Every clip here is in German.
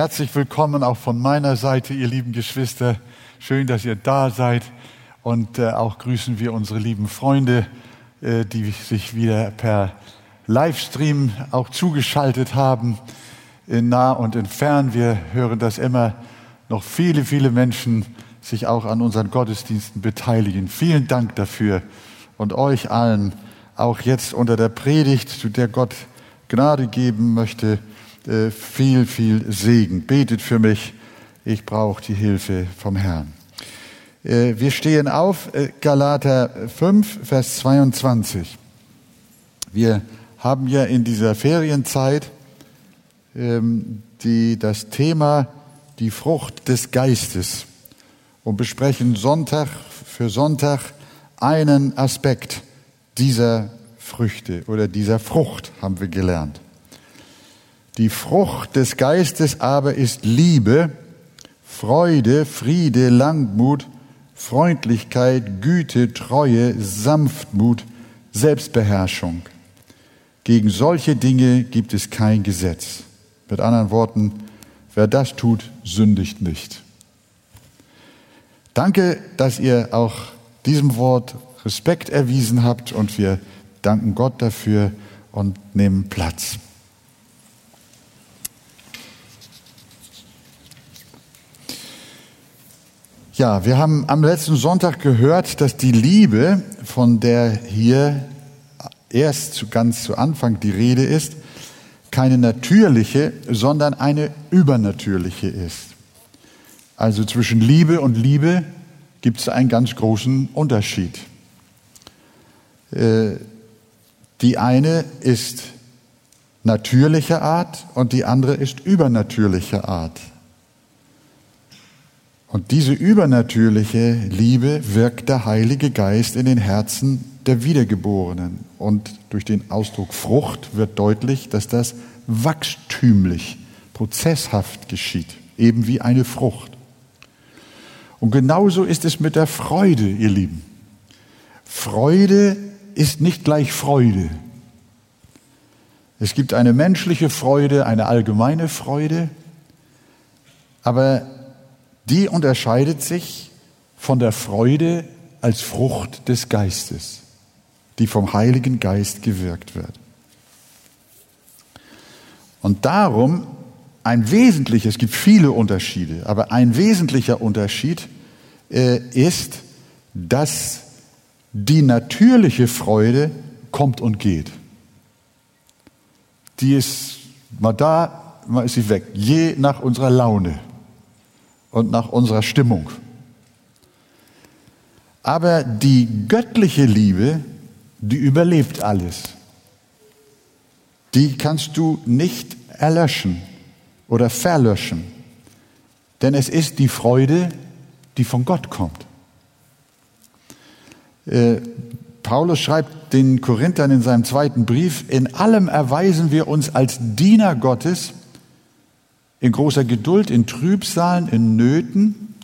Herzlich willkommen auch von meiner Seite, ihr lieben Geschwister. Schön, dass ihr da seid. Und äh, auch grüßen wir unsere lieben Freunde, äh, die sich wieder per Livestream auch zugeschaltet haben, in nah und in fern. Wir hören, dass immer noch viele, viele Menschen sich auch an unseren Gottesdiensten beteiligen. Vielen Dank dafür und euch allen auch jetzt unter der Predigt, zu der Gott Gnade geben möchte, äh, viel, viel Segen. Betet für mich. Ich brauche die Hilfe vom Herrn. Äh, wir stehen auf, äh, Galater 5, Vers 22. Wir haben ja in dieser Ferienzeit ähm, die, das Thema die Frucht des Geistes und besprechen Sonntag für Sonntag einen Aspekt dieser Früchte oder dieser Frucht, haben wir gelernt. Die Frucht des Geistes aber ist Liebe, Freude, Friede, Langmut, Freundlichkeit, Güte, Treue, Sanftmut, Selbstbeherrschung. Gegen solche Dinge gibt es kein Gesetz. Mit anderen Worten, wer das tut, sündigt nicht. Danke, dass ihr auch diesem Wort Respekt erwiesen habt und wir danken Gott dafür und nehmen Platz. Ja, wir haben am letzten Sonntag gehört, dass die Liebe, von der hier erst ganz zu Anfang die Rede ist, keine natürliche, sondern eine übernatürliche ist. Also zwischen Liebe und Liebe gibt es einen ganz großen Unterschied. Äh, die eine ist natürliche Art und die andere ist übernatürliche Art. Und diese übernatürliche Liebe wirkt der Heilige Geist in den Herzen der Wiedergeborenen. Und durch den Ausdruck Frucht wird deutlich, dass das wachstümlich, prozesshaft geschieht, eben wie eine Frucht. Und genauso ist es mit der Freude, ihr Lieben. Freude ist nicht gleich Freude. Es gibt eine menschliche Freude, eine allgemeine Freude, aber die unterscheidet sich von der Freude als Frucht des Geistes, die vom Heiligen Geist gewirkt wird. Und darum ein wesentlicher, es gibt viele Unterschiede, aber ein wesentlicher Unterschied äh, ist, dass die natürliche Freude kommt und geht. Die ist mal da, mal ist sie weg, je nach unserer Laune und nach unserer Stimmung. Aber die göttliche Liebe, die überlebt alles. Die kannst du nicht erlöschen oder verlöschen. Denn es ist die Freude, die von Gott kommt. Äh, Paulus schreibt den Korinthern in seinem zweiten Brief, in allem erweisen wir uns als Diener Gottes, in großer Geduld, in Trübsalen, in Nöten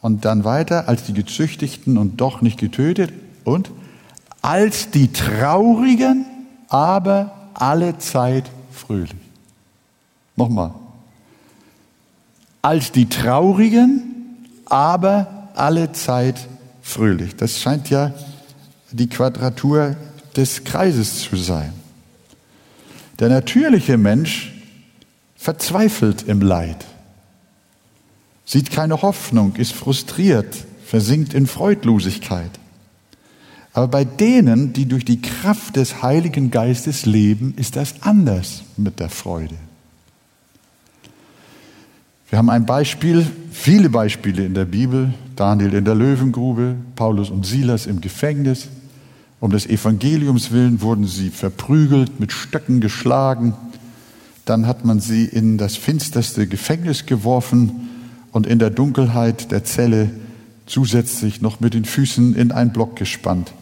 und dann weiter als die Gezüchtigten und doch nicht getötet und als die Traurigen, aber alle Zeit fröhlich. Nochmal. Als die Traurigen, aber alle Zeit fröhlich. Das scheint ja die Quadratur des Kreises zu sein. Der natürliche Mensch verzweifelt im Leid, sieht keine Hoffnung, ist frustriert, versinkt in Freudlosigkeit. Aber bei denen, die durch die Kraft des Heiligen Geistes leben, ist das anders mit der Freude. Wir haben ein Beispiel, viele Beispiele in der Bibel. Daniel in der Löwengrube, Paulus und Silas im Gefängnis. Um des Evangeliums willen wurden sie verprügelt, mit Stöcken geschlagen, dann hat man sie in das finsterste Gefängnis geworfen und in der Dunkelheit der Zelle zusätzlich noch mit den Füßen in einen Block gespannt.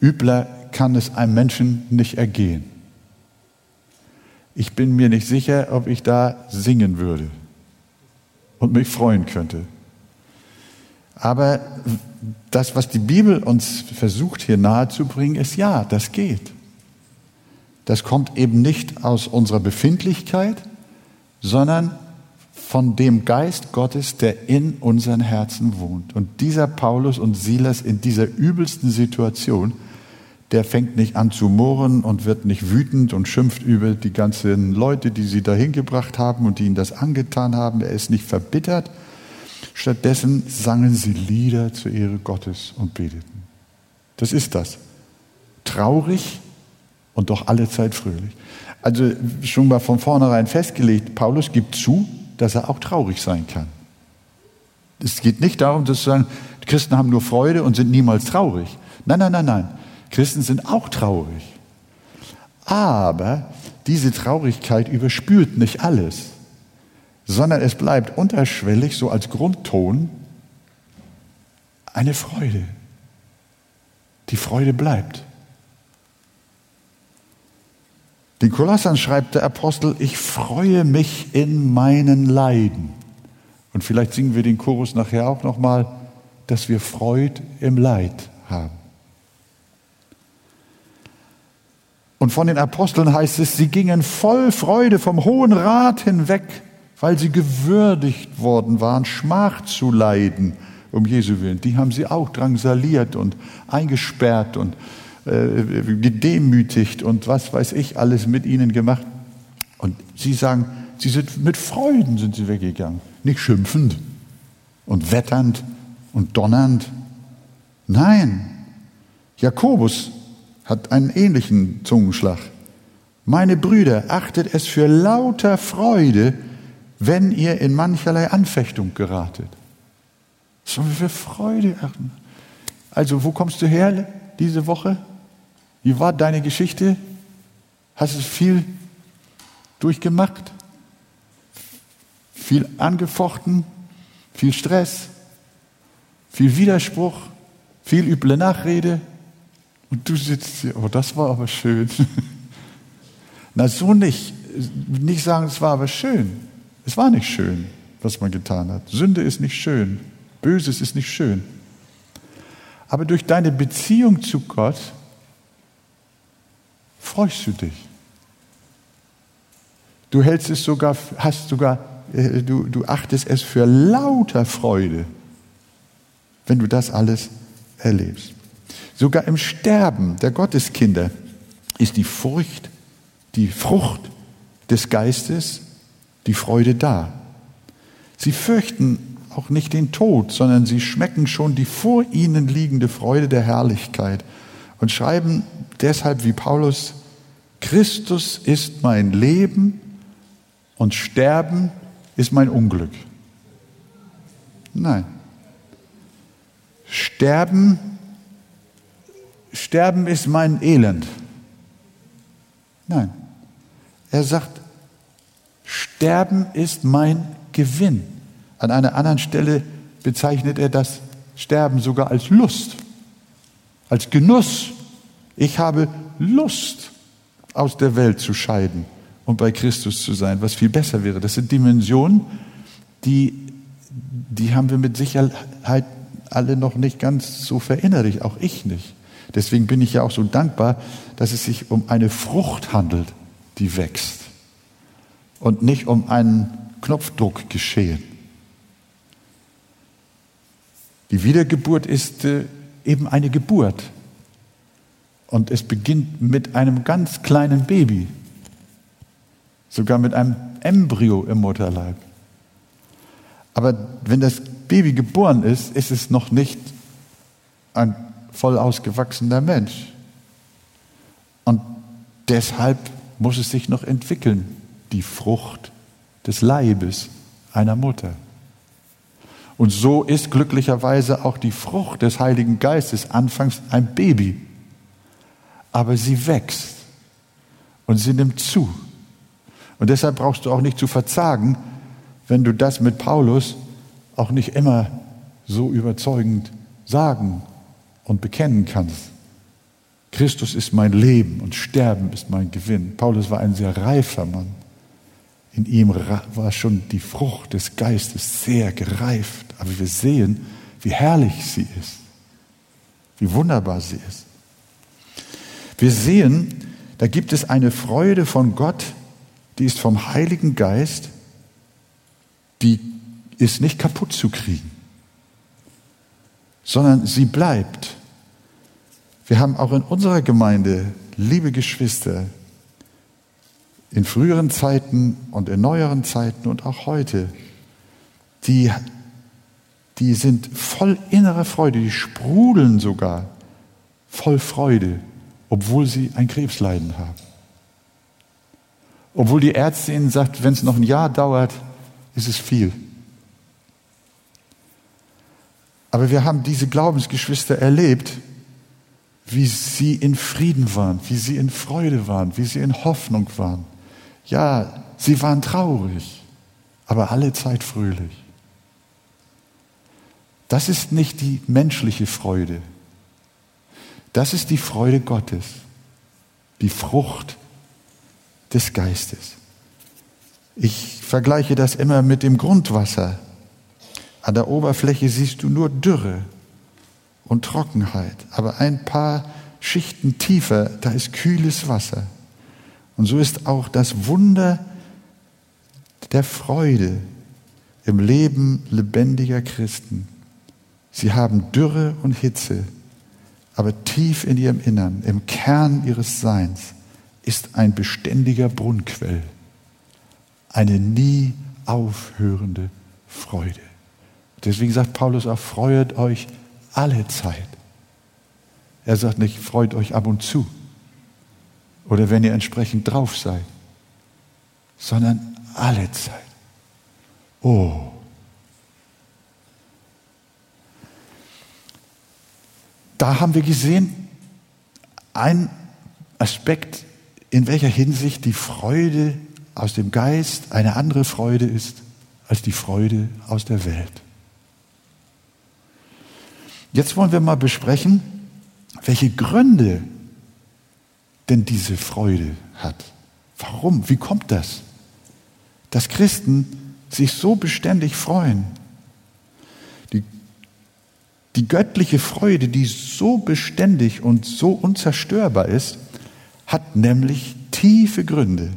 Übler kann es einem Menschen nicht ergehen. Ich bin mir nicht sicher, ob ich da singen würde und mich freuen könnte. Aber das, was die Bibel uns versucht hier nahezubringen, ist ja, das geht das kommt eben nicht aus unserer Befindlichkeit, sondern von dem Geist Gottes, der in unseren Herzen wohnt. Und dieser Paulus und Silas in dieser übelsten Situation, der fängt nicht an zu murren und wird nicht wütend und schimpft über die ganzen Leute, die sie dahin gebracht haben und die ihn das angetan haben. Er ist nicht verbittert. Stattdessen sangen sie Lieder zur Ehre Gottes und beteten. Das ist das. Traurig und doch allezeit fröhlich. Also schon mal von vornherein festgelegt, Paulus gibt zu, dass er auch traurig sein kann. Es geht nicht darum, dass zu sagen, Christen haben nur Freude und sind niemals traurig. Nein, nein, nein, nein. Christen sind auch traurig. Aber diese Traurigkeit überspült nicht alles, sondern es bleibt unterschwellig so als Grundton eine Freude. Die Freude bleibt. Den Kolossern schreibt der Apostel, ich freue mich in meinen Leiden. Und vielleicht singen wir den Chorus nachher auch nochmal, dass wir Freud im Leid haben. Und von den Aposteln heißt es, sie gingen voll Freude vom Hohen Rat hinweg, weil sie gewürdigt worden waren, Schmach zu leiden um Jesu Willen. Die haben sie auch drangsaliert und eingesperrt und gedemütigt und was weiß ich alles mit ihnen gemacht. Und sie sagen, sie sind mit Freuden sind sie weggegangen, nicht schimpfend und wetternd und donnernd. Nein, Jakobus hat einen ähnlichen Zungenschlag. Meine Brüder, achtet es für lauter Freude, wenn ihr in mancherlei Anfechtung geratet. Sollen wir für Freude achten? Also, wo kommst du her diese Woche? Wie war deine Geschichte? Hast du viel durchgemacht? Viel angefochten? Viel Stress? Viel Widerspruch? Viel üble Nachrede? Und du sitzt hier, oh, das war aber schön. Na, so nicht. Nicht sagen, es war aber schön. Es war nicht schön, was man getan hat. Sünde ist nicht schön. Böses ist nicht schön. Aber durch deine Beziehung zu Gott freust du dich. Du hältst es sogar, hast sogar, äh, du, du achtest es für lauter Freude, wenn du das alles erlebst. Sogar im Sterben der Gotteskinder ist die Furcht, die Frucht des Geistes, die Freude da. Sie fürchten auch nicht den Tod, sondern sie schmecken schon die vor ihnen liegende Freude der Herrlichkeit und schreiben deshalb wie Paulus, Christus ist mein Leben und Sterben ist mein Unglück. Nein. Sterben, Sterben ist mein Elend. Nein. Er sagt, Sterben ist mein Gewinn. An einer anderen Stelle bezeichnet er das Sterben sogar als Lust, als Genuss. Ich habe Lust, aus der Welt zu scheiden und bei Christus zu sein, was viel besser wäre. Das sind Dimensionen, die, die haben wir mit Sicherheit alle noch nicht ganz so verinnerlicht, auch ich nicht. Deswegen bin ich ja auch so dankbar, dass es sich um eine Frucht handelt, die wächst und nicht um einen Knopfdruck geschehen. Die Wiedergeburt ist äh, eben eine Geburt. Und es beginnt mit einem ganz kleinen Baby, sogar mit einem Embryo im Mutterleib. Aber wenn das Baby geboren ist, ist es noch nicht ein voll ausgewachsener Mensch. Und deshalb muss es sich noch entwickeln, die Frucht des Leibes einer Mutter. Und so ist glücklicherweise auch die Frucht des Heiligen Geistes anfangs ein Baby aber sie wächst und sie nimmt zu. Und deshalb brauchst du auch nicht zu verzagen, wenn du das mit Paulus auch nicht immer so überzeugend sagen und bekennen kannst. Christus ist mein Leben und Sterben ist mein Gewinn. Paulus war ein sehr reifer Mann. In ihm war schon die Frucht des Geistes sehr gereift. Aber wir sehen, wie herrlich sie ist, wie wunderbar sie ist. Wir sehen, da gibt es eine Freude von Gott, die ist vom Heiligen Geist die ist nicht kaputt zu kriegen, sondern sie bleibt. Wir haben auch in unserer Gemeinde, liebe Geschwister, in früheren Zeiten und in neueren Zeiten und auch heute, die, die sind voll innerer Freude, die sprudeln sogar voll Freude, obwohl sie ein Krebsleiden haben. Obwohl die Ärztin sagt, wenn es noch ein Jahr dauert, ist es viel. Aber wir haben diese Glaubensgeschwister erlebt, wie sie in Frieden waren, wie sie in Freude waren, wie sie in Hoffnung waren. Ja, sie waren traurig, aber alle Zeit fröhlich. Das ist nicht die menschliche Freude. Das ist die Freude Gottes, die Frucht des Geistes. Ich vergleiche das immer mit dem Grundwasser. An der Oberfläche siehst du nur Dürre und Trockenheit, aber ein paar Schichten tiefer, da ist kühles Wasser. Und so ist auch das Wunder der Freude im Leben lebendiger Christen. Sie haben Dürre und Hitze, aber tief in ihrem Innern, im Kern ihres Seins, ist ein beständiger Brunnquell, eine nie aufhörende Freude. Deswegen sagt Paulus auch, freuet euch alle Zeit. Er sagt nicht, freut euch ab und zu oder wenn ihr entsprechend drauf seid, sondern alle Zeit. Oh. Da haben wir gesehen, ein Aspekt, in welcher Hinsicht die Freude aus dem Geist eine andere Freude ist als die Freude aus der Welt. Jetzt wollen wir mal besprechen, welche Gründe denn diese Freude hat. Warum? Wie kommt das? Dass Christen sich so beständig freuen. Die, göttliche Freude, die so beständig und so unzerstörbar ist, hat nämlich tiefe Gründe.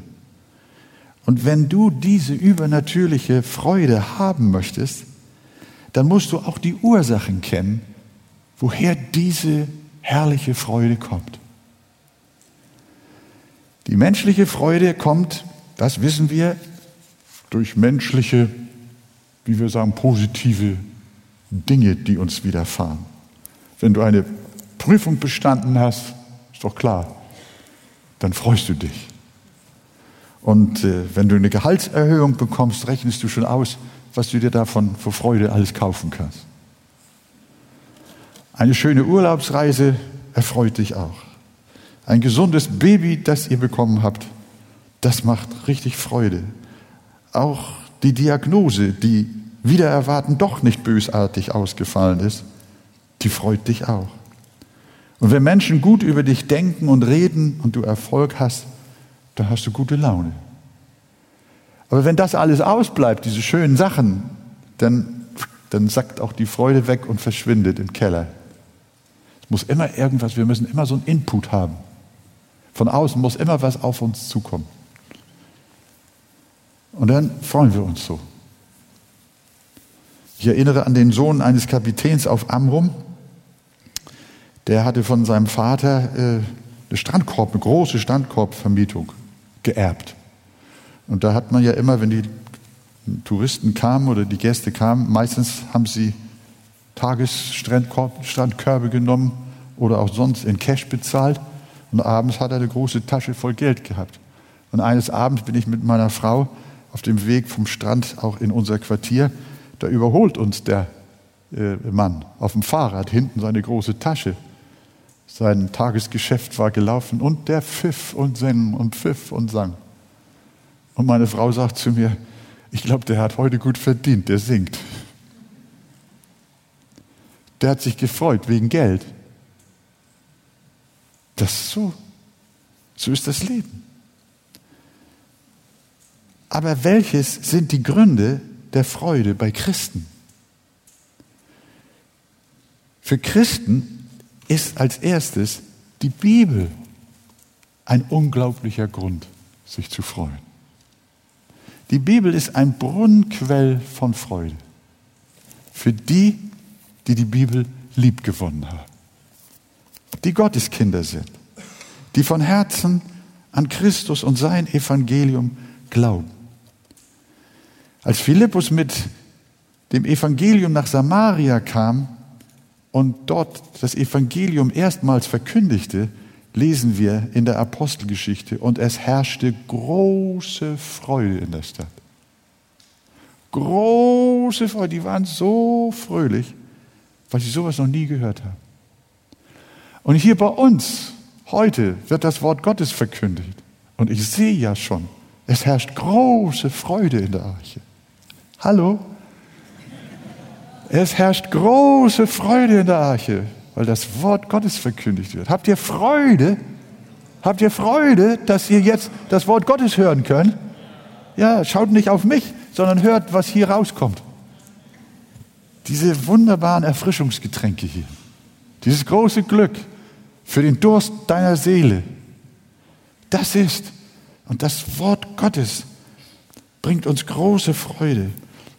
Und wenn du diese übernatürliche Freude haben möchtest, dann musst du auch die Ursachen kennen, woher diese herrliche Freude kommt. Die menschliche Freude kommt, das wissen wir, durch menschliche, wie wir sagen, positive Dinge, die uns widerfahren. Wenn du eine Prüfung bestanden hast, ist doch klar, dann freust du dich. Und äh, wenn du eine Gehaltserhöhung bekommst, rechnest du schon aus, was du dir davon vor Freude alles kaufen kannst. Eine schöne Urlaubsreise erfreut dich auch. Ein gesundes Baby, das ihr bekommen habt, das macht richtig Freude. Auch die Diagnose, die wieder erwarten doch nicht bösartig ausgefallen ist, die freut dich auch. Und wenn Menschen gut über dich denken und reden und du Erfolg hast, dann hast du gute Laune. Aber wenn das alles ausbleibt, diese schönen Sachen, dann, dann sackt auch die Freude weg und verschwindet im Keller. Es muss immer irgendwas, wir müssen immer so einen Input haben. Von außen muss immer was auf uns zukommen. Und dann freuen wir uns so. Ich erinnere an den Sohn eines Kapitäns auf Amrum. Der hatte von seinem Vater äh, eine Strandkorb, eine große Strandkorbvermietung geerbt. Und da hat man ja immer, wenn die Touristen kamen oder die Gäste kamen, meistens haben sie Tagesstrandkörbe genommen oder auch sonst in Cash bezahlt. Und abends hat er eine große Tasche voll Geld gehabt. Und eines Abends bin ich mit meiner Frau auf dem Weg vom Strand auch in unser Quartier. Da überholt uns der äh, Mann auf dem Fahrrad, hinten seine große Tasche. Sein Tagesgeschäft war gelaufen und der pfiff und sang und pfiff und sang. Und meine Frau sagt zu mir, ich glaube, der hat heute gut verdient, der singt. Der hat sich gefreut wegen Geld. Das ist so. So ist das Leben. Aber welches sind die Gründe der Freude bei Christen? Für Christen ist als erstes die Bibel ein unglaublicher Grund, sich zu freuen. Die Bibel ist ein Brunnenquell von Freude. Für die, die die Bibel liebgewonnen haben. Die Gotteskinder sind. Die von Herzen an Christus und sein Evangelium glauben. Als Philippus mit dem Evangelium nach Samaria kam und dort das Evangelium erstmals verkündigte, lesen wir in der Apostelgeschichte, und es herrschte große Freude in der Stadt. Große Freude, die waren so fröhlich, weil sie sowas noch nie gehört haben. Und hier bei uns, heute, wird das Wort Gottes verkündigt. Und ich sehe ja schon, es herrscht große Freude in der Arche. Hallo? Es herrscht große Freude in der Arche, weil das Wort Gottes verkündigt wird. Habt ihr Freude? Habt ihr Freude, dass ihr jetzt das Wort Gottes hören könnt? Ja, schaut nicht auf mich, sondern hört, was hier rauskommt. Diese wunderbaren Erfrischungsgetränke hier. Dieses große Glück für den Durst deiner Seele. Das ist, und das Wort Gottes bringt uns große Freude.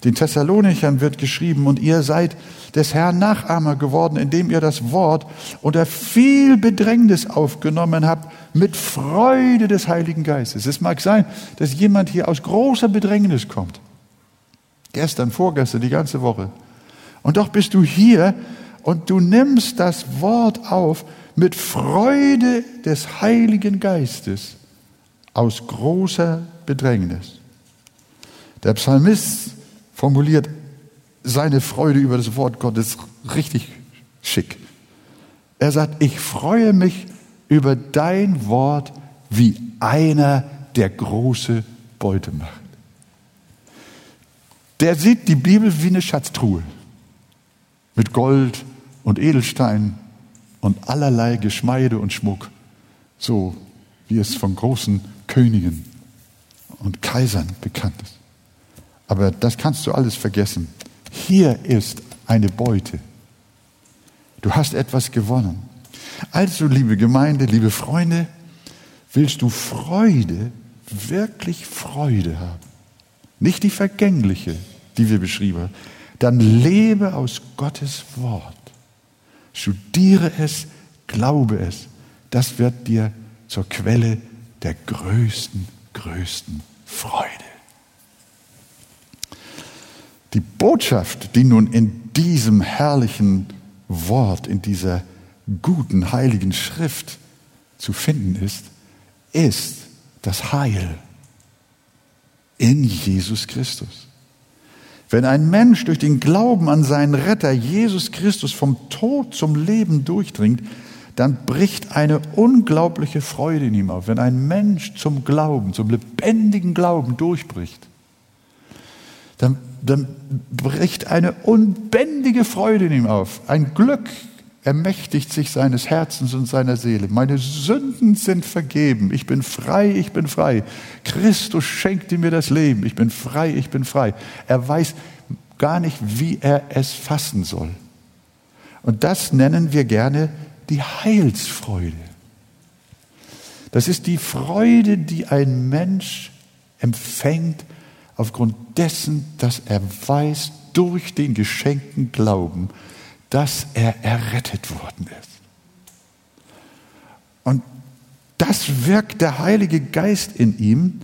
Den Thessalonichern wird geschrieben, und ihr seid des Herrn Nachahmer geworden, indem ihr das Wort unter viel Bedrängnis aufgenommen habt, mit Freude des Heiligen Geistes. Es mag sein, dass jemand hier aus großer Bedrängnis kommt. Gestern, vorgestern, die ganze Woche. Und doch bist du hier und du nimmst das Wort auf mit Freude des Heiligen Geistes aus großer Bedrängnis. Der Psalmist formuliert seine Freude über das Wort Gottes richtig schick. Er sagt, ich freue mich über dein Wort wie einer, der große Beute macht. Der sieht die Bibel wie eine Schatztruhe mit Gold und Edelsteinen und allerlei Geschmeide und Schmuck, so wie es von großen Königen und Kaisern bekannt ist. Aber das kannst du alles vergessen. Hier ist eine Beute. Du hast etwas gewonnen. Also, liebe Gemeinde, liebe Freunde, willst du Freude, wirklich Freude haben, nicht die vergängliche, die wir beschrieben haben, dann lebe aus Gottes Wort. Studiere es, glaube es. Das wird dir zur Quelle der größten, größten Freude. Die Botschaft, die nun in diesem herrlichen Wort, in dieser guten, heiligen Schrift zu finden ist, ist das Heil in Jesus Christus. Wenn ein Mensch durch den Glauben an seinen Retter Jesus Christus vom Tod zum Leben durchdringt, dann bricht eine unglaubliche Freude in ihm auf. Wenn ein Mensch zum Glauben, zum lebendigen Glauben durchbricht, dann, dann bricht eine unbändige Freude in ihm auf. Ein Glück ermächtigt sich seines Herzens und seiner Seele. Meine Sünden sind vergeben. Ich bin frei, ich bin frei. Christus schenkte mir das Leben. Ich bin frei, ich bin frei. Er weiß gar nicht, wie er es fassen soll. Und das nennen wir gerne die Heilsfreude. Das ist die Freude, die ein Mensch empfängt aufgrund dessen, dass er weiß durch den geschenkten Glauben, dass er errettet worden ist. Und das wirkt der Heilige Geist in ihm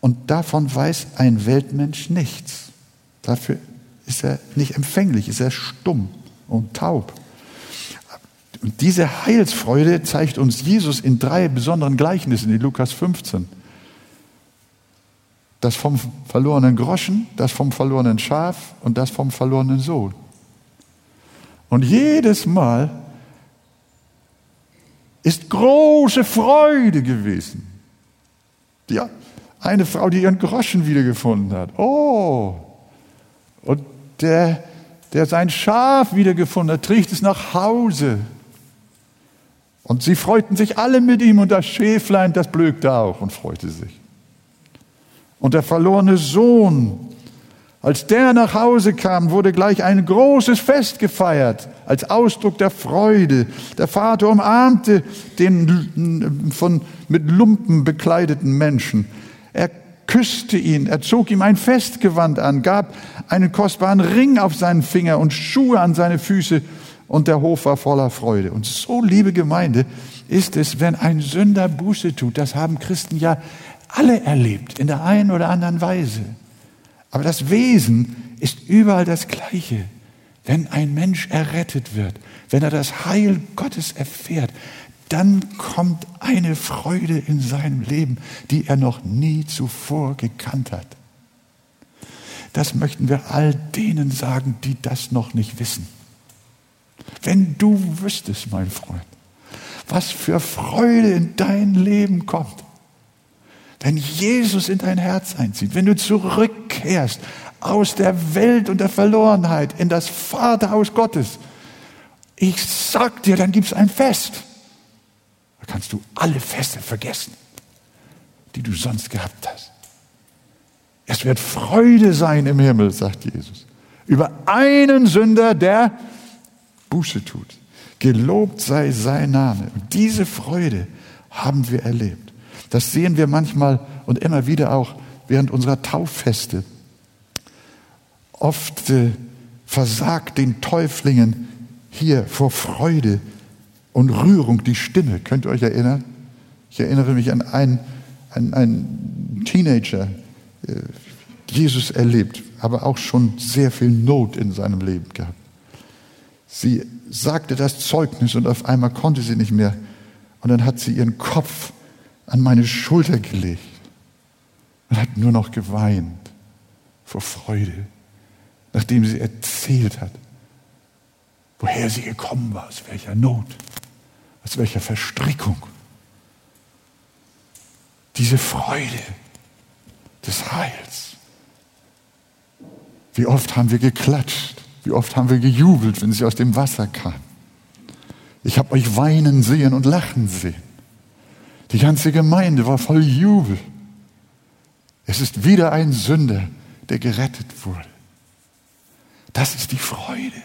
und davon weiß ein Weltmensch nichts. Dafür ist er nicht empfänglich, ist er stumm und taub. Und diese Heilsfreude zeigt uns Jesus in drei besonderen Gleichnissen in Lukas 15. Das vom verlorenen Groschen, das vom verlorenen Schaf und das vom verlorenen Sohn. Und jedes Mal ist große Freude gewesen. Die eine Frau, die ihren Groschen wiedergefunden hat. Oh! Und der, der sein Schaf wiedergefunden hat, trägt es nach Hause. Und sie freuten sich alle mit ihm und das Schäflein, das blökte auch und freute sich. Und der verlorene Sohn, als der nach Hause kam, wurde gleich ein großes Fest gefeiert, als Ausdruck der Freude. Der Vater umarmte den von, mit Lumpen bekleideten Menschen. Er küsste ihn, er zog ihm ein Festgewand an, gab einen kostbaren Ring auf seinen Finger und Schuhe an seine Füße und der Hof war voller Freude. Und so, liebe Gemeinde, ist es, wenn ein Sünder Buße tut. Das haben Christen ja alle erlebt, in der einen oder anderen Weise. Aber das Wesen ist überall das gleiche. Wenn ein Mensch errettet wird, wenn er das Heil Gottes erfährt, dann kommt eine Freude in seinem Leben, die er noch nie zuvor gekannt hat. Das möchten wir all denen sagen, die das noch nicht wissen. Wenn du wüsstest, mein Freund, was für Freude in dein Leben kommt, wenn Jesus in dein Herz einzieht, wenn du zurückkehrst aus der Welt und der Verlorenheit in das Vaterhaus Gottes, ich sag dir, dann gibt's ein Fest. Da kannst du alle Feste vergessen, die du sonst gehabt hast. Es wird Freude sein im Himmel, sagt Jesus, über einen Sünder, der Buße tut. Gelobt sei sein Name. Und diese Freude haben wir erlebt. Das sehen wir manchmal und immer wieder auch während unserer Tauffeste. Oft äh, versagt den Täuflingen hier vor Freude und Rührung die Stimme. Könnt ihr euch erinnern? Ich erinnere mich an einen, an einen Teenager, äh, Jesus erlebt, aber auch schon sehr viel Not in seinem Leben gehabt. Sie sagte das Zeugnis und auf einmal konnte sie nicht mehr. Und dann hat sie ihren Kopf an meine Schulter gelegt und hat nur noch geweint vor Freude, nachdem sie erzählt hat, woher sie gekommen war, aus welcher Not, aus welcher Verstrickung. Diese Freude des Heils. Wie oft haben wir geklatscht, wie oft haben wir gejubelt, wenn sie aus dem Wasser kam. Ich habe euch weinen sehen und lachen sehen. Die ganze Gemeinde war voll Jubel. Es ist wieder ein Sünder, der gerettet wurde. Das ist die Freude,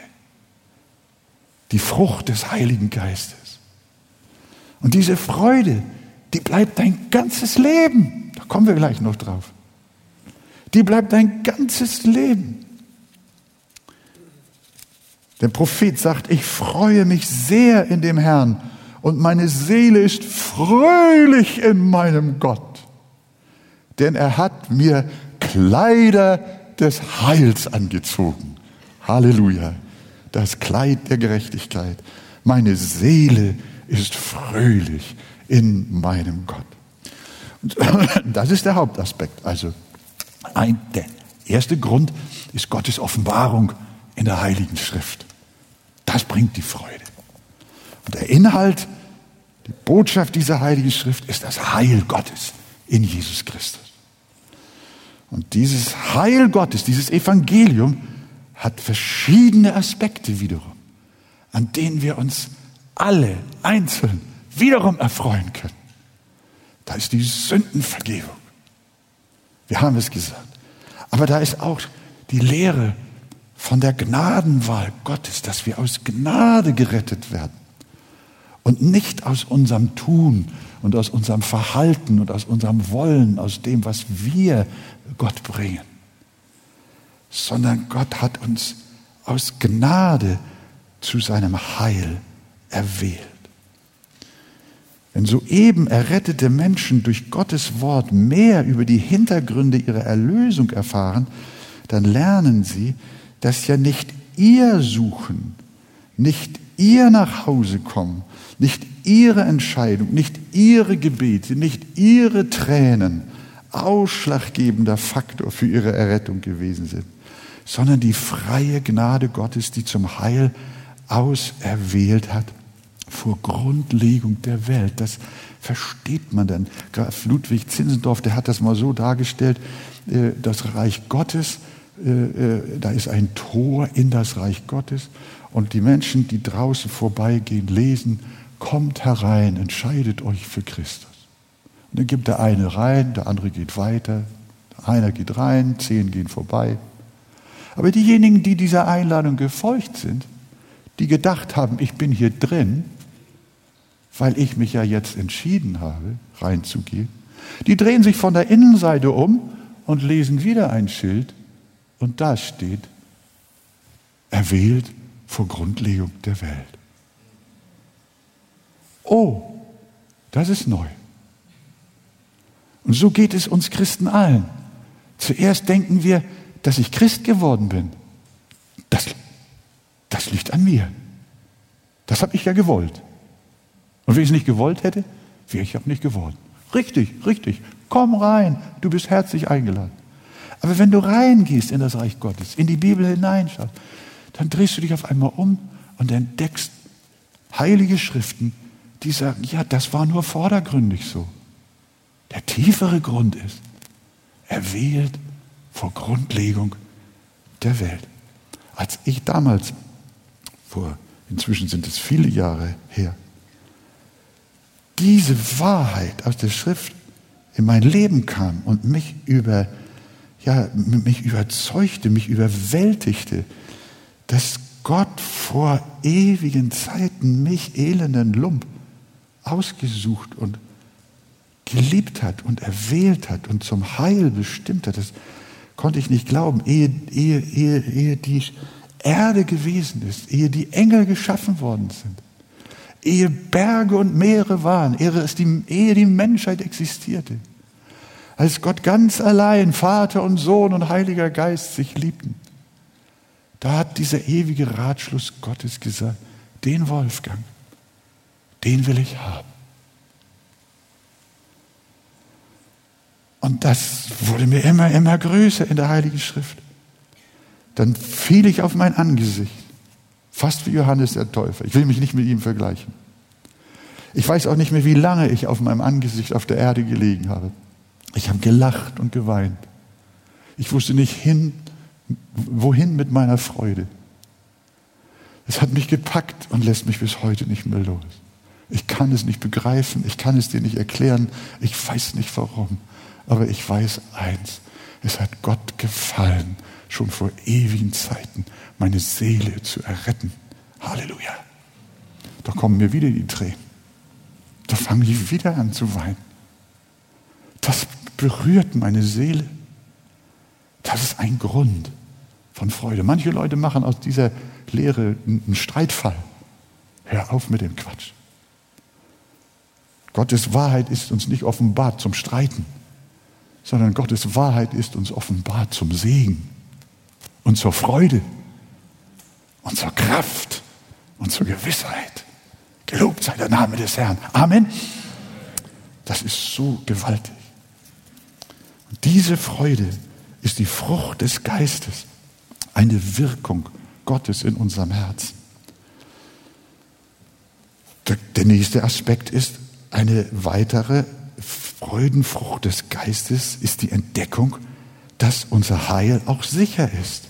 die Frucht des Heiligen Geistes. Und diese Freude, die bleibt dein ganzes Leben. Da kommen wir gleich noch drauf. Die bleibt dein ganzes Leben. Der Prophet sagt, ich freue mich sehr in dem Herrn und meine Seele ist fröhlich in meinem Gott, denn er hat mir Kleider des Heils angezogen. Halleluja, das Kleid der Gerechtigkeit. Meine Seele ist fröhlich in meinem Gott. Und das ist der Hauptaspekt. Also ein, der erste Grund ist Gottes Offenbarung in der Heiligen Schrift. Das bringt die Freude. Und der Inhalt, die Botschaft dieser Heiligen Schrift ist das Heil Gottes in Jesus Christus. Und dieses Heil Gottes, dieses Evangelium hat verschiedene Aspekte wiederum, an denen wir uns alle einzeln wiederum erfreuen können. Da ist die Sündenvergebung. Wir haben es gesagt. Aber da ist auch die Lehre von der Gnadenwahl Gottes, dass wir aus Gnade gerettet werden und nicht aus unserem Tun und aus unserem Verhalten und aus unserem Wollen, aus dem, was wir Gott bringen, sondern Gott hat uns aus Gnade zu seinem Heil erwählt. Wenn soeben errettete Menschen durch Gottes Wort mehr über die Hintergründe ihrer Erlösung erfahren, dann lernen sie, dass ja nicht ihr Suchen, nicht ihr nach Hause kommen, nicht ihre Entscheidung, nicht ihre Gebete, nicht ihre Tränen ausschlaggebender Faktor für ihre Errettung gewesen sind, sondern die freie Gnade Gottes, die zum Heil auserwählt hat vor Grundlegung der Welt. Das versteht man dann. Graf Ludwig Zinsendorf, der hat das mal so dargestellt, äh, das Reich Gottes da ist ein Tor in das Reich Gottes und die Menschen, die draußen vorbeigehen, lesen, kommt herein, entscheidet euch für Christus. Und dann gibt der eine rein, der andere geht weiter, einer geht rein, zehn gehen vorbei. Aber diejenigen, die dieser Einladung gefolgt sind, die gedacht haben, ich bin hier drin, weil ich mich ja jetzt entschieden habe, reinzugehen, Die drehen sich von der Innenseite um und lesen wieder ein Schild und da steht, erwählt vor Grundlegung der Welt. Oh, das ist neu. Und so geht es uns Christen allen. Zuerst denken wir, dass ich Christ geworden bin. Das, das liegt an mir. Das habe ich ja gewollt. Und wenn ich es nicht gewollt hätte, wäre ich auch nicht geworden. Richtig, richtig. Komm rein, du bist herzlich eingeladen. Aber wenn du reingehst in das Reich Gottes, in die Bibel hineinschaust, dann drehst du dich auf einmal um und entdeckst heilige Schriften, die sagen, ja, das war nur vordergründig so. Der tiefere Grund ist, er wählt vor Grundlegung der Welt. Als ich damals, vor inzwischen sind es viele Jahre her, diese Wahrheit aus der Schrift in mein Leben kam und mich über, ja, mich überzeugte, mich überwältigte, dass Gott vor ewigen Zeiten mich elenden Lump ausgesucht und geliebt hat und erwählt hat und zum Heil bestimmt hat. Das konnte ich nicht glauben, ehe, ehe, ehe, ehe die Erde gewesen ist, ehe die Engel geschaffen worden sind, ehe Berge und Meere waren, ehe, die, ehe die Menschheit existierte, als Gott ganz allein, Vater und Sohn und Heiliger Geist sich liebten. Da hat dieser ewige Ratschluss Gottes gesagt, den Wolfgang, den will ich haben. Und das wurde mir immer, immer größer in der Heiligen Schrift. Dann fiel ich auf mein Angesicht, fast wie Johannes der Täufer. Ich will mich nicht mit ihm vergleichen. Ich weiß auch nicht mehr, wie lange ich auf meinem Angesicht auf der Erde gelegen habe. Ich habe gelacht und geweint. Ich wusste nicht hin, wohin mit meiner Freude. Es hat mich gepackt und lässt mich bis heute nicht mehr los. Ich kann es nicht begreifen, ich kann es dir nicht erklären, ich weiß nicht warum. Aber ich weiß eins, es hat Gott gefallen, schon vor ewigen Zeiten meine Seele zu erretten. Halleluja. Da kommen mir wieder die Tränen. Da fange ich wieder an zu weinen. Das berührt meine Seele. Das ist ein Grund von Freude. Manche Leute machen aus dieser Lehre einen Streitfall. Hör auf mit dem Quatsch. Gottes Wahrheit ist uns nicht offenbart zum Streiten sondern Gottes Wahrheit ist uns offenbar zum Segen und zur Freude und zur Kraft und zur Gewissheit. Gelobt sei der Name des Herrn. Amen. Das ist so gewaltig. Diese Freude ist die Frucht des Geistes, eine Wirkung Gottes in unserem Herzen. Der nächste Aspekt ist eine weitere Freudenfrucht des Geistes ist die Entdeckung, dass unser Heil auch sicher ist.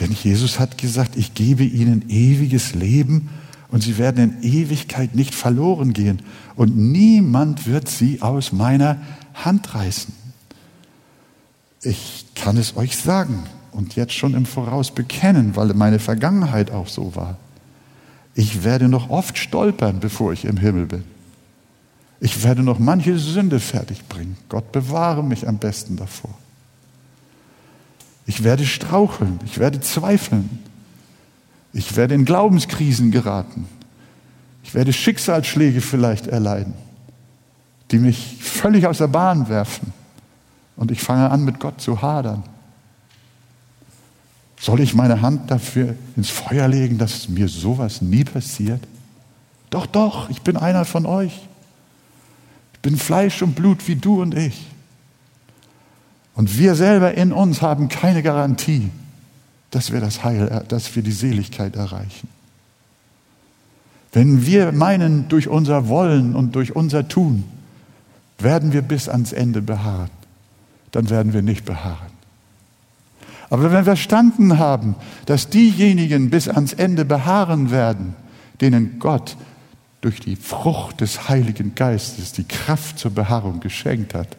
Denn Jesus hat gesagt, ich gebe ihnen ewiges Leben und sie werden in Ewigkeit nicht verloren gehen und niemand wird sie aus meiner Hand reißen. Ich kann es euch sagen und jetzt schon im Voraus bekennen, weil meine Vergangenheit auch so war. Ich werde noch oft stolpern, bevor ich im Himmel bin. Ich werde noch manche Sünde fertigbringen. Gott bewahre mich am besten davor. Ich werde straucheln, ich werde zweifeln. Ich werde in Glaubenskrisen geraten. Ich werde Schicksalsschläge vielleicht erleiden, die mich völlig aus der Bahn werfen. Und ich fange an, mit Gott zu hadern. Soll ich meine Hand dafür ins Feuer legen, dass mir sowas nie passiert? Doch, doch, ich bin einer von euch bin Fleisch und Blut wie du und ich. Und wir selber in uns haben keine Garantie, dass wir das Heil, dass wir die Seligkeit erreichen. Wenn wir meinen, durch unser Wollen und durch unser Tun werden wir bis ans Ende beharren, dann werden wir nicht beharren. Aber wenn wir verstanden haben, dass diejenigen bis ans Ende beharren werden, denen Gott durch die Frucht des Heiligen Geistes die Kraft zur Beharrung geschenkt hat,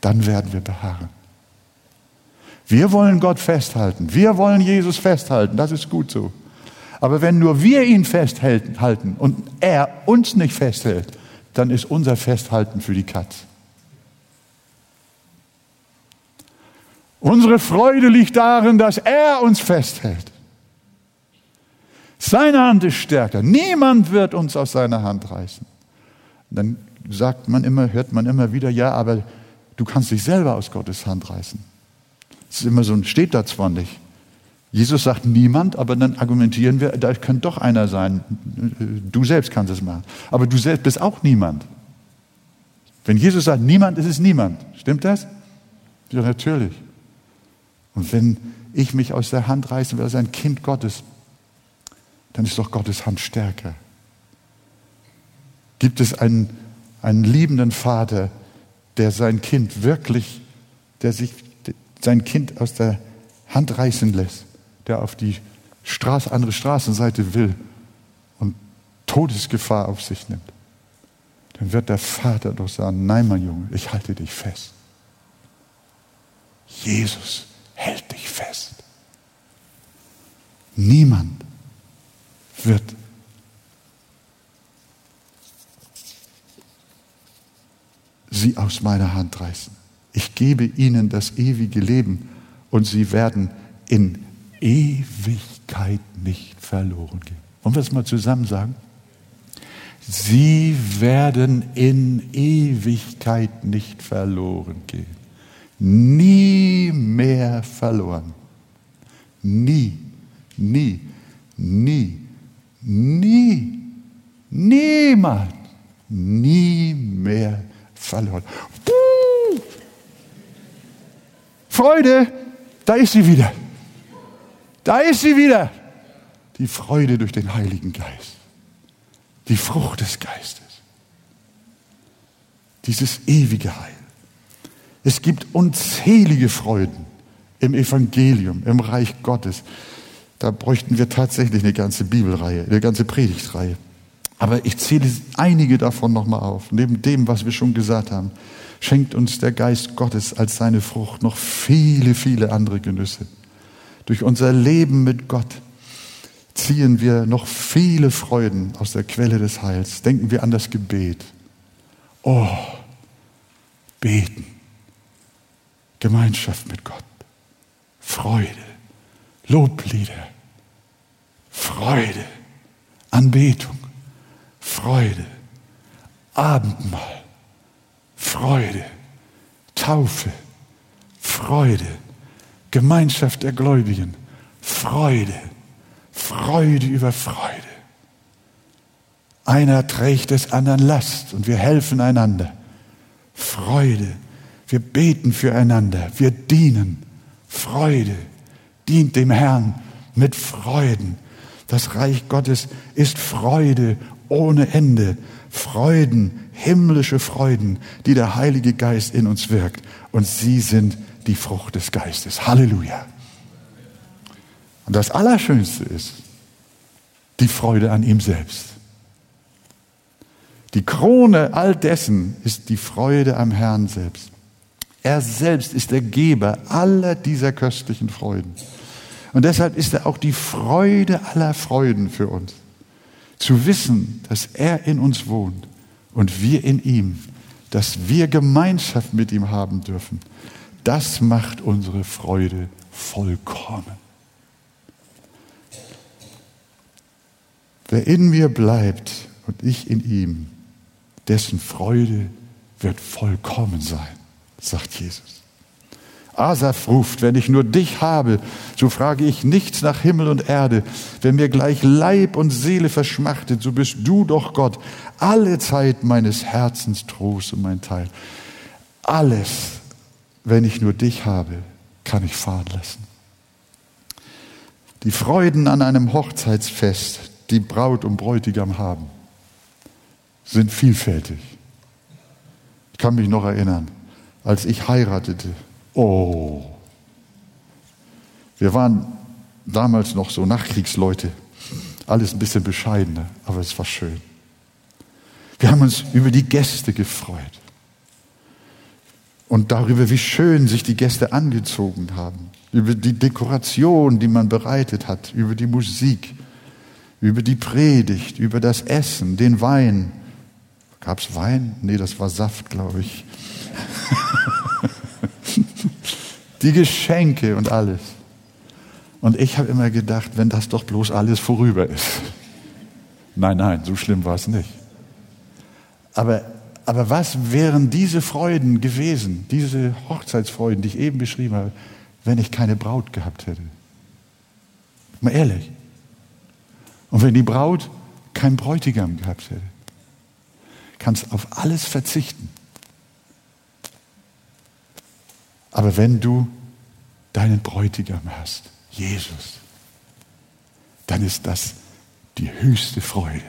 dann werden wir beharren. Wir wollen Gott festhalten. Wir wollen Jesus festhalten. Das ist gut so. Aber wenn nur wir ihn festhalten und er uns nicht festhält, dann ist unser Festhalten für die Katz. Unsere Freude liegt darin, dass er uns festhält. Seine Hand ist stärker. Niemand wird uns aus seiner Hand reißen. Dann sagt man immer, hört man immer wieder, ja, aber du kannst dich selber aus Gottes Hand reißen. Das ist immer so, steht da zwar nicht. Jesus sagt niemand, aber dann argumentieren wir, da könnte doch einer sein. Du selbst kannst es machen. Aber du selbst bist auch niemand. Wenn Jesus sagt niemand, ist es niemand. Stimmt das? Ja, natürlich. Und wenn ich mich aus der Hand reißen will als ein Kind Gottes, dann ist doch Gottes Hand stärker. Gibt es einen, einen liebenden Vater, der sein Kind wirklich, der sich sein Kind aus der Hand reißen lässt, der auf die Straße, andere Straßenseite will und Todesgefahr auf sich nimmt, dann wird der Vater doch sagen, nein, mein Junge, ich halte dich fest. Jesus hält dich fest. Niemand wird sie aus meiner Hand reißen. Ich gebe ihnen das ewige Leben und sie werden in Ewigkeit nicht verloren gehen. Wollen wir es mal zusammen sagen? Sie werden in Ewigkeit nicht verloren gehen. Nie mehr verloren. Nie, nie, nie, nie, niemand, nie mehr verloren. Freude, da ist sie wieder. Da ist sie wieder. Die Freude durch den Heiligen Geist. Die Frucht des Geistes. Dieses ewige Heil. Es gibt unzählige Freuden im Evangelium, im Reich Gottes. Da bräuchten wir tatsächlich eine ganze Bibelreihe, eine ganze Predigtreihe. Aber ich zähle einige davon nochmal auf. Neben dem, was wir schon gesagt haben, schenkt uns der Geist Gottes als seine Frucht noch viele, viele andere Genüsse. Durch unser Leben mit Gott ziehen wir noch viele Freuden aus der Quelle des Heils. Denken wir an das Gebet. Oh, beten. Gemeinschaft mit Gott. Freude. Loblieder. Freude. Anbetung. Freude. Abendmahl. Freude. Taufe. Freude. Gemeinschaft der Gläubigen. Freude. Freude über Freude. Einer trägt des anderen Last und wir helfen einander. Freude. Wir beten füreinander. Wir dienen. Freude. Dient dem Herrn mit Freuden. Das Reich Gottes ist Freude ohne Ende. Freuden, himmlische Freuden, die der Heilige Geist in uns wirkt. Und sie sind die Frucht des Geistes. Halleluja. Und das Allerschönste ist die Freude an ihm selbst. Die Krone all dessen ist die Freude am Herrn selbst. Er selbst ist der Geber aller dieser köstlichen Freuden. Und deshalb ist er auch die Freude aller Freuden für uns. Zu wissen, dass er in uns wohnt und wir in ihm, dass wir Gemeinschaft mit ihm haben dürfen, das macht unsere Freude vollkommen. Wer in mir bleibt und ich in ihm, dessen Freude wird vollkommen sein, sagt Jesus. Asaf ruft, wenn ich nur dich habe, so frage ich nichts nach Himmel und Erde. Wenn mir gleich Leib und Seele verschmachtet, so bist du doch Gott, alle Zeit meines Herzens Trost und mein Teil. Alles, wenn ich nur dich habe, kann ich fahren lassen. Die Freuden an einem Hochzeitsfest, die Braut und Bräutigam haben, sind vielfältig. Ich kann mich noch erinnern, als ich heiratete, Oh. Wir waren damals noch so Nachkriegsleute. Alles ein bisschen bescheidener, aber es war schön. Wir haben uns über die Gäste gefreut. Und darüber, wie schön sich die Gäste angezogen haben. Über die Dekoration, die man bereitet hat. Über die Musik. Über die Predigt. Über das Essen. Den Wein. Gab es Wein? Nee, das war Saft, glaube ich. die Geschenke und alles. Und ich habe immer gedacht, wenn das doch bloß alles vorüber ist. Nein, nein, so schlimm war es nicht. Aber, aber was wären diese Freuden gewesen, diese Hochzeitsfreuden, die ich eben beschrieben habe, wenn ich keine Braut gehabt hätte? Mal ehrlich. Und wenn die Braut keinen Bräutigam gehabt hätte, kannst auf alles verzichten. Aber wenn du deinen Bräutigam hast, Jesus, dann ist das die höchste Freude.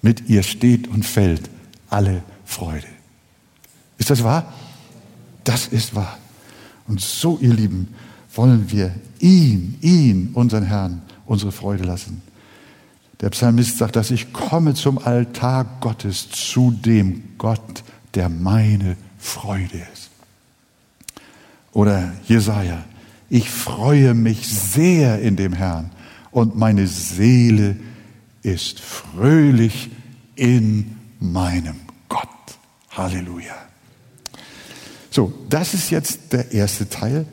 Mit ihr steht und fällt alle Freude. Ist das wahr? Das ist wahr. Und so, ihr Lieben, wollen wir ihn, ihn, unseren Herrn, unsere Freude lassen. Der Psalmist sagt, dass ich komme zum Altar Gottes, zu dem Gott, der meine Freude ist. Oder Jesaja, ich freue mich sehr in dem Herrn und meine Seele ist fröhlich in meinem Gott. Halleluja. So, das ist jetzt der erste Teil.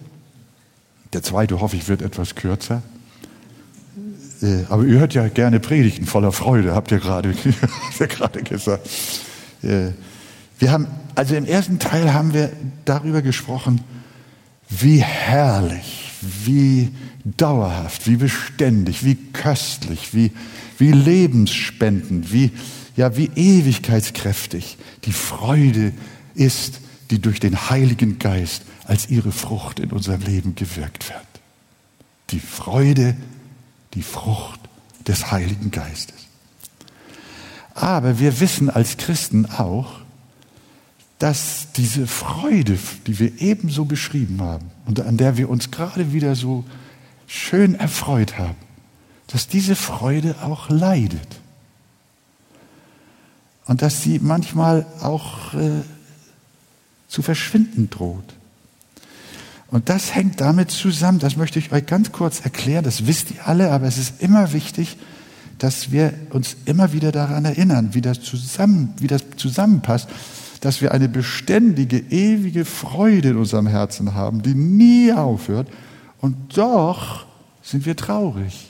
Der zweite, hoffe ich, wird etwas kürzer. Äh, aber ihr hört ja gerne Predigten voller Freude, habt ihr gerade, habt ihr gesagt. Äh, wir haben, also im ersten Teil haben wir darüber gesprochen, wie herrlich, wie dauerhaft, wie beständig, wie köstlich, wie, wie lebensspendend, wie, ja, wie ewigkeitskräftig die Freude ist, die durch den Heiligen Geist als ihre Frucht in unserem Leben gewirkt wird. Die Freude, die Frucht des Heiligen Geistes. Aber wir wissen als Christen auch, dass diese Freude, die wir ebenso beschrieben haben und an der wir uns gerade wieder so schön erfreut haben, dass diese Freude auch leidet. Und dass sie manchmal auch äh, zu verschwinden droht. Und das hängt damit zusammen, das möchte ich euch ganz kurz erklären, das wisst ihr alle, aber es ist immer wichtig, dass wir uns immer wieder daran erinnern, wie das, zusammen, wie das zusammenpasst dass wir eine beständige, ewige Freude in unserem Herzen haben, die nie aufhört. Und doch sind wir traurig.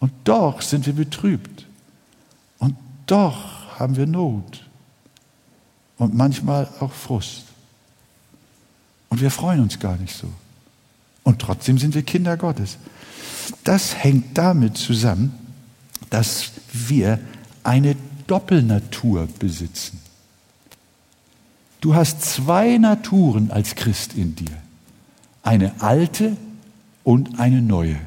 Und doch sind wir betrübt. Und doch haben wir Not. Und manchmal auch Frust. Und wir freuen uns gar nicht so. Und trotzdem sind wir Kinder Gottes. Das hängt damit zusammen, dass wir eine Doppelnatur besitzen. Du hast zwei Naturen als Christ in dir. Eine alte und eine neue.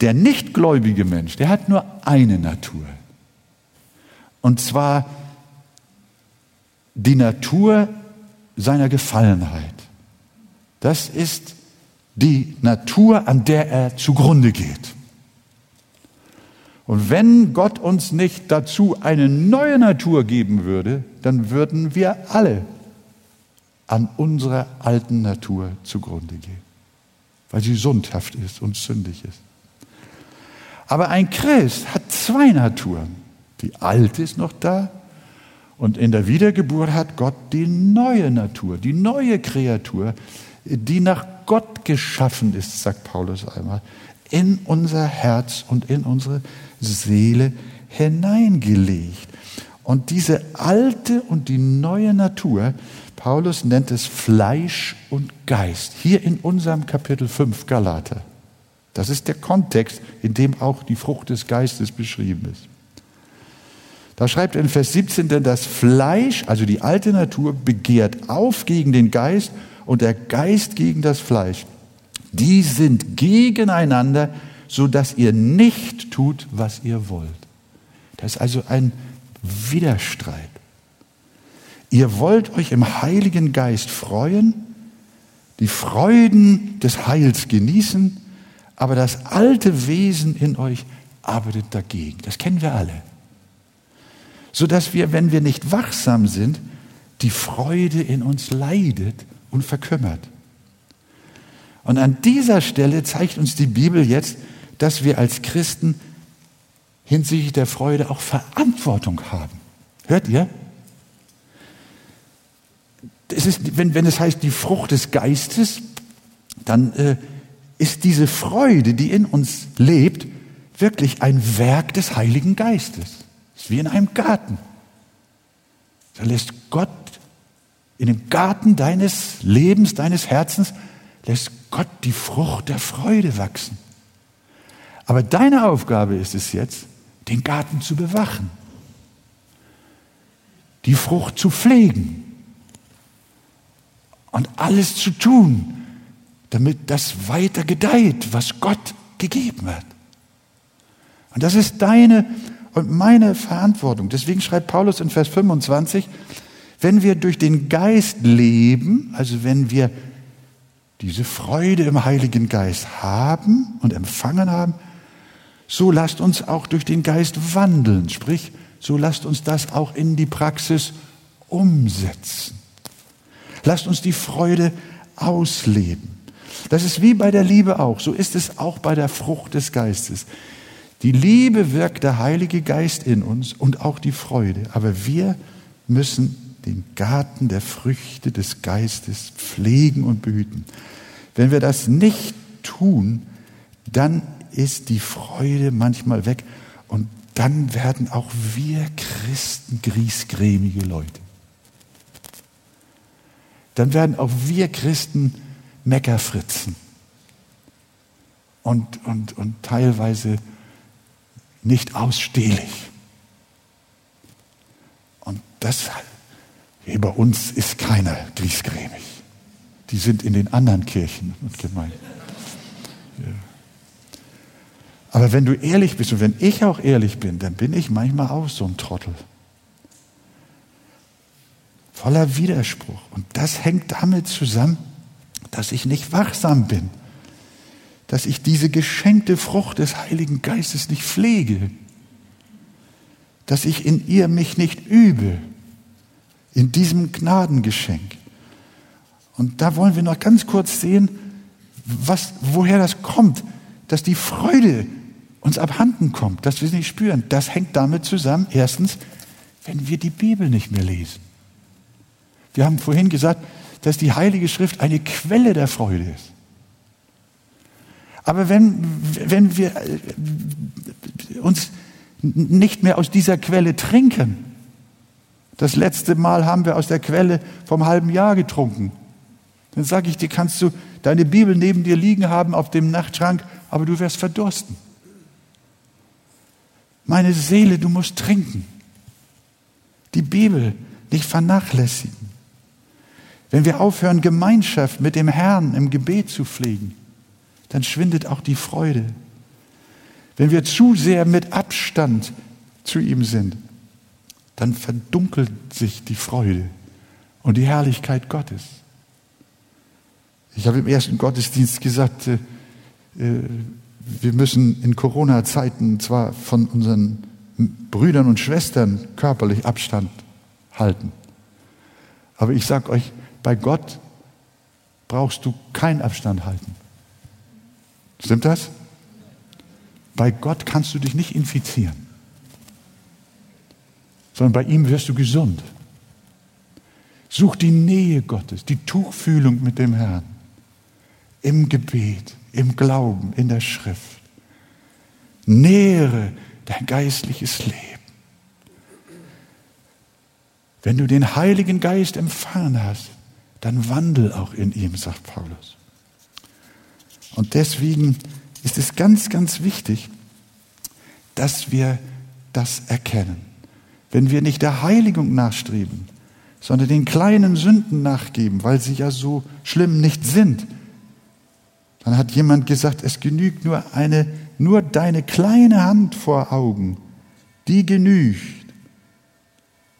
Der nichtgläubige Mensch, der hat nur eine Natur. Und zwar die Natur seiner Gefallenheit. Das ist die Natur, an der er zugrunde geht. Und wenn Gott uns nicht dazu eine neue Natur geben würde, dann würden wir alle an unserer alten Natur zugrunde gehen, weil sie sündhaft ist und sündig ist. Aber ein Christ hat zwei Naturen. Die alte ist noch da und in der Wiedergeburt hat Gott die neue Natur, die neue Kreatur, die nach Gott geschaffen ist, sagt Paulus einmal, in unser Herz und in unsere Seele hineingelegt. Und diese alte und die neue Natur, Paulus nennt es Fleisch und Geist, hier in unserem Kapitel 5 Galater. Das ist der Kontext, in dem auch die Frucht des Geistes beschrieben ist. Da schreibt in Vers 17, denn das Fleisch, also die alte Natur, begehrt auf gegen den Geist und der Geist gegen das Fleisch. Die sind gegeneinander, so dass ihr nicht tut, was ihr wollt. Das ist also ein Widerstreit. Ihr wollt euch im Heiligen Geist freuen, die Freuden des Heils genießen, aber das alte Wesen in euch arbeitet dagegen. Das kennen wir alle. Sodass wir, wenn wir nicht wachsam sind, die Freude in uns leidet und verkümmert. Und an dieser Stelle zeigt uns die Bibel jetzt, dass wir als Christen hinsichtlich der Freude auch Verantwortung haben. Hört ihr? es ist, wenn, wenn es heißt die Frucht des Geistes, dann äh, ist diese Freude, die in uns lebt, wirklich ein Werk des Heiligen Geistes. Es ist wie in einem Garten. Da lässt Gott in dem Garten deines Lebens, deines Herzens, lässt Gott die Frucht der Freude wachsen. Aber deine Aufgabe ist es jetzt, den Garten zu bewachen, die Frucht zu pflegen und alles zu tun, damit das weiter gedeiht, was Gott gegeben hat. Und das ist deine und meine Verantwortung. Deswegen schreibt Paulus in Vers 25, wenn wir durch den Geist leben, also wenn wir diese Freude im Heiligen Geist haben und empfangen haben, so lasst uns auch durch den Geist wandeln. Sprich, so lasst uns das auch in die Praxis umsetzen. Lasst uns die Freude ausleben. Das ist wie bei der Liebe auch. So ist es auch bei der Frucht des Geistes. Die Liebe wirkt der Heilige Geist in uns und auch die Freude. Aber wir müssen den Garten der Früchte des Geistes pflegen und behüten. Wenn wir das nicht tun, dann ist die Freude manchmal weg und dann werden auch wir Christen griesgrämige Leute. Dann werden auch wir Christen Meckerfritzen und, und, und teilweise nicht ausstehlich. Und das, hier bei uns ist keiner griesgrämig. Die sind in den anderen Kirchen und Gemeinden. Ja. Aber wenn du ehrlich bist und wenn ich auch ehrlich bin, dann bin ich manchmal auch so ein Trottel. Voller Widerspruch. Und das hängt damit zusammen, dass ich nicht wachsam bin, dass ich diese geschenkte Frucht des Heiligen Geistes nicht pflege, dass ich in ihr mich nicht übe, in diesem Gnadengeschenk. Und da wollen wir noch ganz kurz sehen, was, woher das kommt, dass die Freude uns abhanden kommt, dass wir sie nicht spüren. Das hängt damit zusammen, erstens, wenn wir die Bibel nicht mehr lesen. Wir haben vorhin gesagt, dass die Heilige Schrift eine Quelle der Freude ist. Aber wenn, wenn wir uns nicht mehr aus dieser Quelle trinken, das letzte Mal haben wir aus der Quelle vom halben Jahr getrunken, dann sage ich dir, kannst du deine Bibel neben dir liegen haben auf dem Nachtschrank, aber du wirst verdursten. Meine Seele, du musst trinken. Die Bibel nicht vernachlässigen. Wenn wir aufhören, Gemeinschaft mit dem Herrn im Gebet zu pflegen, dann schwindet auch die Freude. Wenn wir zu sehr mit Abstand zu ihm sind, dann verdunkelt sich die Freude und die Herrlichkeit Gottes. Ich habe im ersten Gottesdienst gesagt, äh, äh wir müssen in Corona-Zeiten zwar von unseren Brüdern und Schwestern körperlich Abstand halten, aber ich sage euch, bei Gott brauchst du keinen Abstand halten. Stimmt das? Bei Gott kannst du dich nicht infizieren, sondern bei ihm wirst du gesund. Such die Nähe Gottes, die Tuchfühlung mit dem Herrn im Gebet im Glauben, in der Schrift. Nähere dein geistliches Leben. Wenn du den Heiligen Geist empfangen hast, dann wandel auch in ihm, sagt Paulus. Und deswegen ist es ganz, ganz wichtig, dass wir das erkennen. Wenn wir nicht der Heiligung nachstreben, sondern den kleinen Sünden nachgeben, weil sie ja so schlimm nicht sind, dann hat jemand gesagt, es genügt nur eine, nur deine kleine Hand vor Augen, die genügt,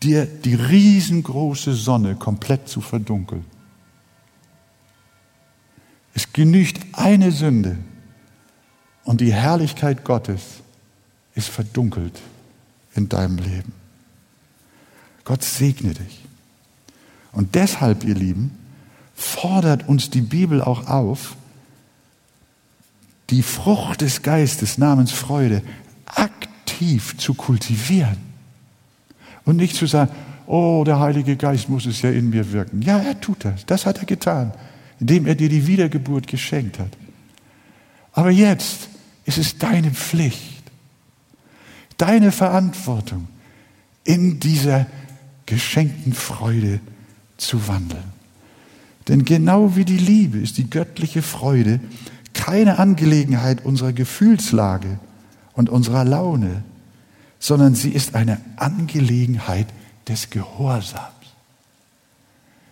dir die riesengroße Sonne komplett zu verdunkeln. Es genügt eine Sünde und die Herrlichkeit Gottes ist verdunkelt in deinem Leben. Gott segne dich. Und deshalb, ihr Lieben, fordert uns die Bibel auch auf, die Frucht des Geistes namens Freude aktiv zu kultivieren. Und nicht zu sagen, oh, der Heilige Geist muss es ja in mir wirken. Ja, er tut das. Das hat er getan, indem er dir die Wiedergeburt geschenkt hat. Aber jetzt ist es deine Pflicht, deine Verantwortung, in dieser geschenkten Freude zu wandeln. Denn genau wie die Liebe ist die göttliche Freude keine Angelegenheit unserer Gefühlslage und unserer Laune, sondern sie ist eine Angelegenheit des Gehorsams.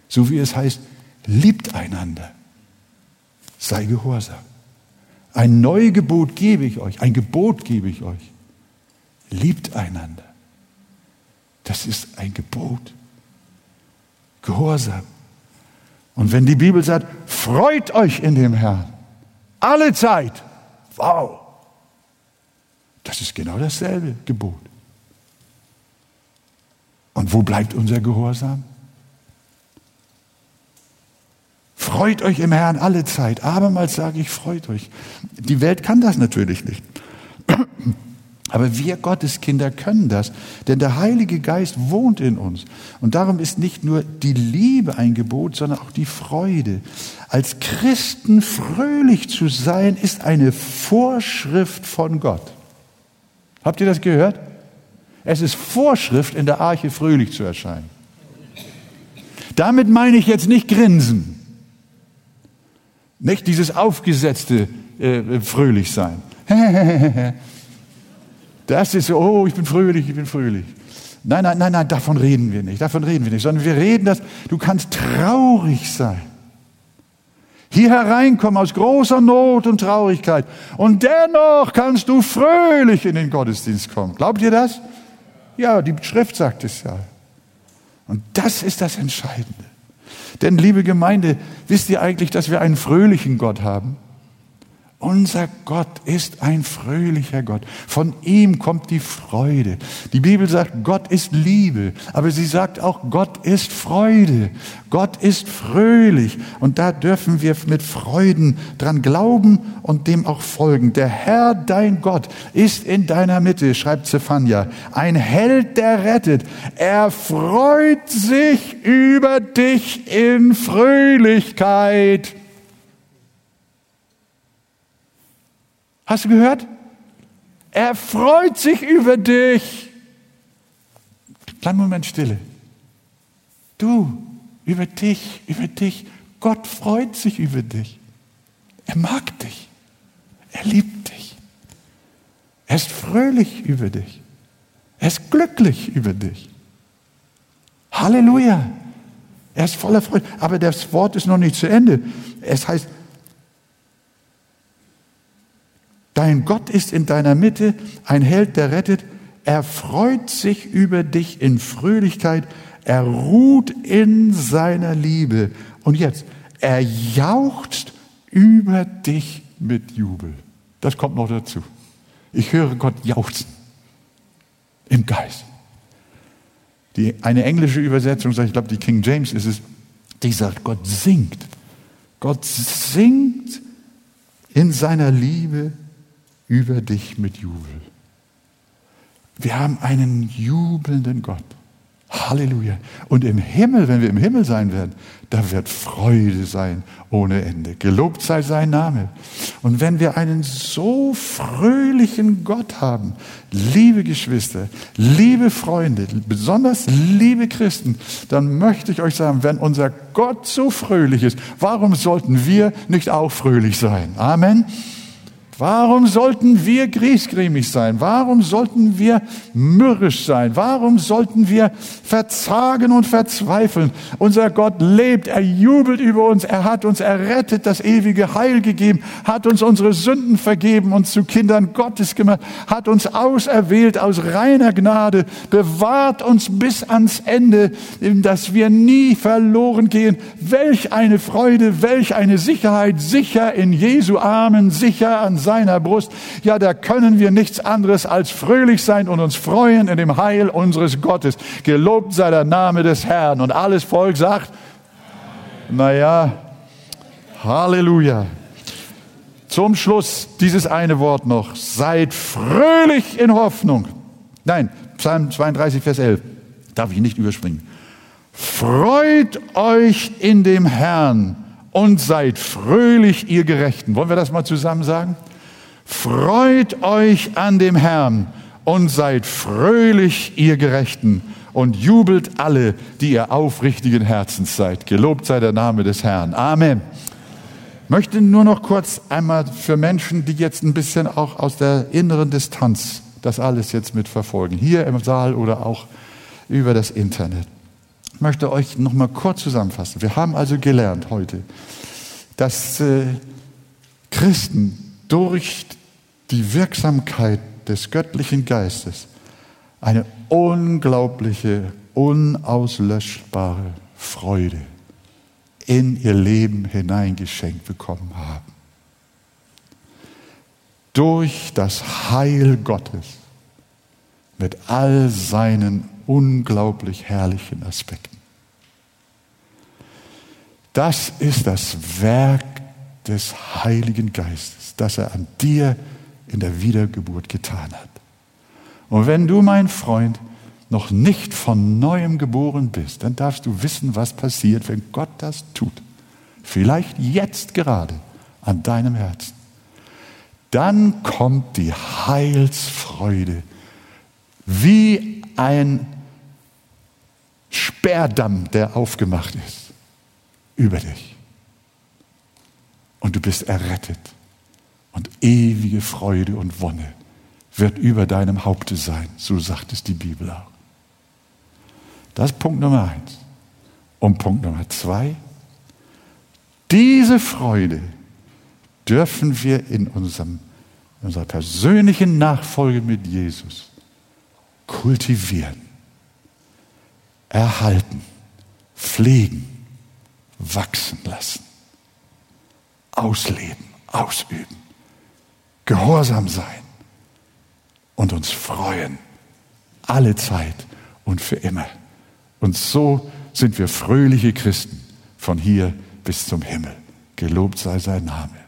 So wie es heißt, liebt einander, sei gehorsam. Ein Neugebot gebe ich euch, ein Gebot gebe ich euch. Liebt einander. Das ist ein Gebot. Gehorsam. Und wenn die Bibel sagt, freut euch in dem Herrn, alle Zeit, wow, das ist genau dasselbe Gebot. Und wo bleibt unser Gehorsam? Freut euch im Herrn alle Zeit. Abermals sage ich, freut euch. Die Welt kann das natürlich nicht. Aber wir Gotteskinder können das, denn der Heilige Geist wohnt in uns. Und darum ist nicht nur die Liebe ein Gebot, sondern auch die Freude. Als Christen fröhlich zu sein, ist eine Vorschrift von Gott. Habt ihr das gehört? Es ist Vorschrift, in der Arche fröhlich zu erscheinen. Damit meine ich jetzt nicht grinsen. Nicht dieses aufgesetzte äh, fröhlich sein. Das ist so, oh, ich bin fröhlich, ich bin fröhlich. Nein, nein, nein, nein, davon reden wir nicht, davon reden wir nicht, sondern wir reden, dass du kannst traurig sein. Hier hereinkommen aus großer Not und Traurigkeit und dennoch kannst du fröhlich in den Gottesdienst kommen. Glaubt ihr das? Ja, die Schrift sagt es ja. Und das ist das Entscheidende. Denn, liebe Gemeinde, wisst ihr eigentlich, dass wir einen fröhlichen Gott haben? Unser Gott ist ein fröhlicher Gott. Von ihm kommt die Freude. Die Bibel sagt, Gott ist Liebe, aber sie sagt auch, Gott ist Freude. Gott ist fröhlich. Und da dürfen wir mit Freuden dran glauben und dem auch folgen. Der Herr, dein Gott, ist in deiner Mitte, schreibt Zephania. Ein Held, der rettet. Er freut sich über dich in Fröhlichkeit. Hast du gehört? Er freut sich über dich. Kleinen Moment Stille. Du, über dich, über dich. Gott freut sich über dich. Er mag dich. Er liebt dich. Er ist fröhlich über dich. Er ist glücklich über dich. Halleluja. Er ist voller Freude. Aber das Wort ist noch nicht zu Ende. Es heißt, Dein Gott ist in deiner Mitte, ein Held, der rettet. Er freut sich über dich in Fröhlichkeit. Er ruht in seiner Liebe. Und jetzt, er jauchzt über dich mit Jubel. Das kommt noch dazu. Ich höre Gott jauchzen. Im Geist. Die, eine englische Übersetzung, ich glaube, die King James ist es, die sagt, Gott singt. Gott singt in seiner Liebe über dich mit Jubel. Wir haben einen jubelnden Gott. Halleluja. Und im Himmel, wenn wir im Himmel sein werden, da wird Freude sein ohne Ende. Gelobt sei sein Name. Und wenn wir einen so fröhlichen Gott haben, liebe Geschwister, liebe Freunde, besonders liebe Christen, dann möchte ich euch sagen, wenn unser Gott so fröhlich ist, warum sollten wir nicht auch fröhlich sein? Amen. Warum sollten wir griesgrämig sein? Warum sollten wir mürrisch sein? Warum sollten wir verzagen und verzweifeln? Unser Gott lebt, er jubelt über uns, er hat uns errettet, das ewige Heil gegeben, hat uns unsere Sünden vergeben, uns zu Kindern Gottes gemacht, hat uns auserwählt aus reiner Gnade, bewahrt uns bis ans Ende, dass wir nie verloren gehen. Welch eine Freude, welch eine Sicherheit, sicher in Jesu Armen, sicher an seiner Brust. Ja, da können wir nichts anderes als fröhlich sein und uns freuen in dem Heil unseres Gottes. Gelobt sei der Name des Herrn. Und alles Volk sagt, naja, Halleluja. Zum Schluss dieses eine Wort noch. Seid fröhlich in Hoffnung. Nein, Psalm 32, Vers 11. Darf ich nicht überspringen. Freut euch in dem Herrn und seid fröhlich, ihr Gerechten. Wollen wir das mal zusammen sagen? Freut euch an dem Herrn und seid fröhlich, ihr Gerechten, und jubelt alle, die ihr aufrichtigen Herzens seid. Gelobt sei der Name des Herrn. Amen. Möchte nur noch kurz einmal für Menschen, die jetzt ein bisschen auch aus der inneren Distanz das alles jetzt mitverfolgen, hier im Saal oder auch über das Internet. Ich möchte euch noch mal kurz zusammenfassen. Wir haben also gelernt heute, dass äh, Christen durch die Wirksamkeit des göttlichen Geistes eine unglaubliche, unauslöschbare Freude in ihr Leben hineingeschenkt bekommen haben. Durch das Heil Gottes mit all seinen unglaublich herrlichen Aspekten. Das ist das Werk des Heiligen Geistes, das er an dir in der Wiedergeburt getan hat. Und wenn du, mein Freund, noch nicht von neuem geboren bist, dann darfst du wissen, was passiert, wenn Gott das tut. Vielleicht jetzt gerade an deinem Herzen. Dann kommt die Heilsfreude wie ein Sperrdamm, der aufgemacht ist, über dich. Und du bist errettet. Und ewige Freude und Wonne wird über deinem Haupte sein. So sagt es die Bibel auch. Das ist Punkt Nummer eins. Und Punkt Nummer zwei. Diese Freude dürfen wir in unserem, in unserer persönlichen Nachfolge mit Jesus kultivieren, erhalten, pflegen, wachsen lassen, ausleben, ausüben, gehorsam sein und uns freuen, alle Zeit und für immer. Und so sind wir fröhliche Christen von hier bis zum Himmel. Gelobt sei sein Name.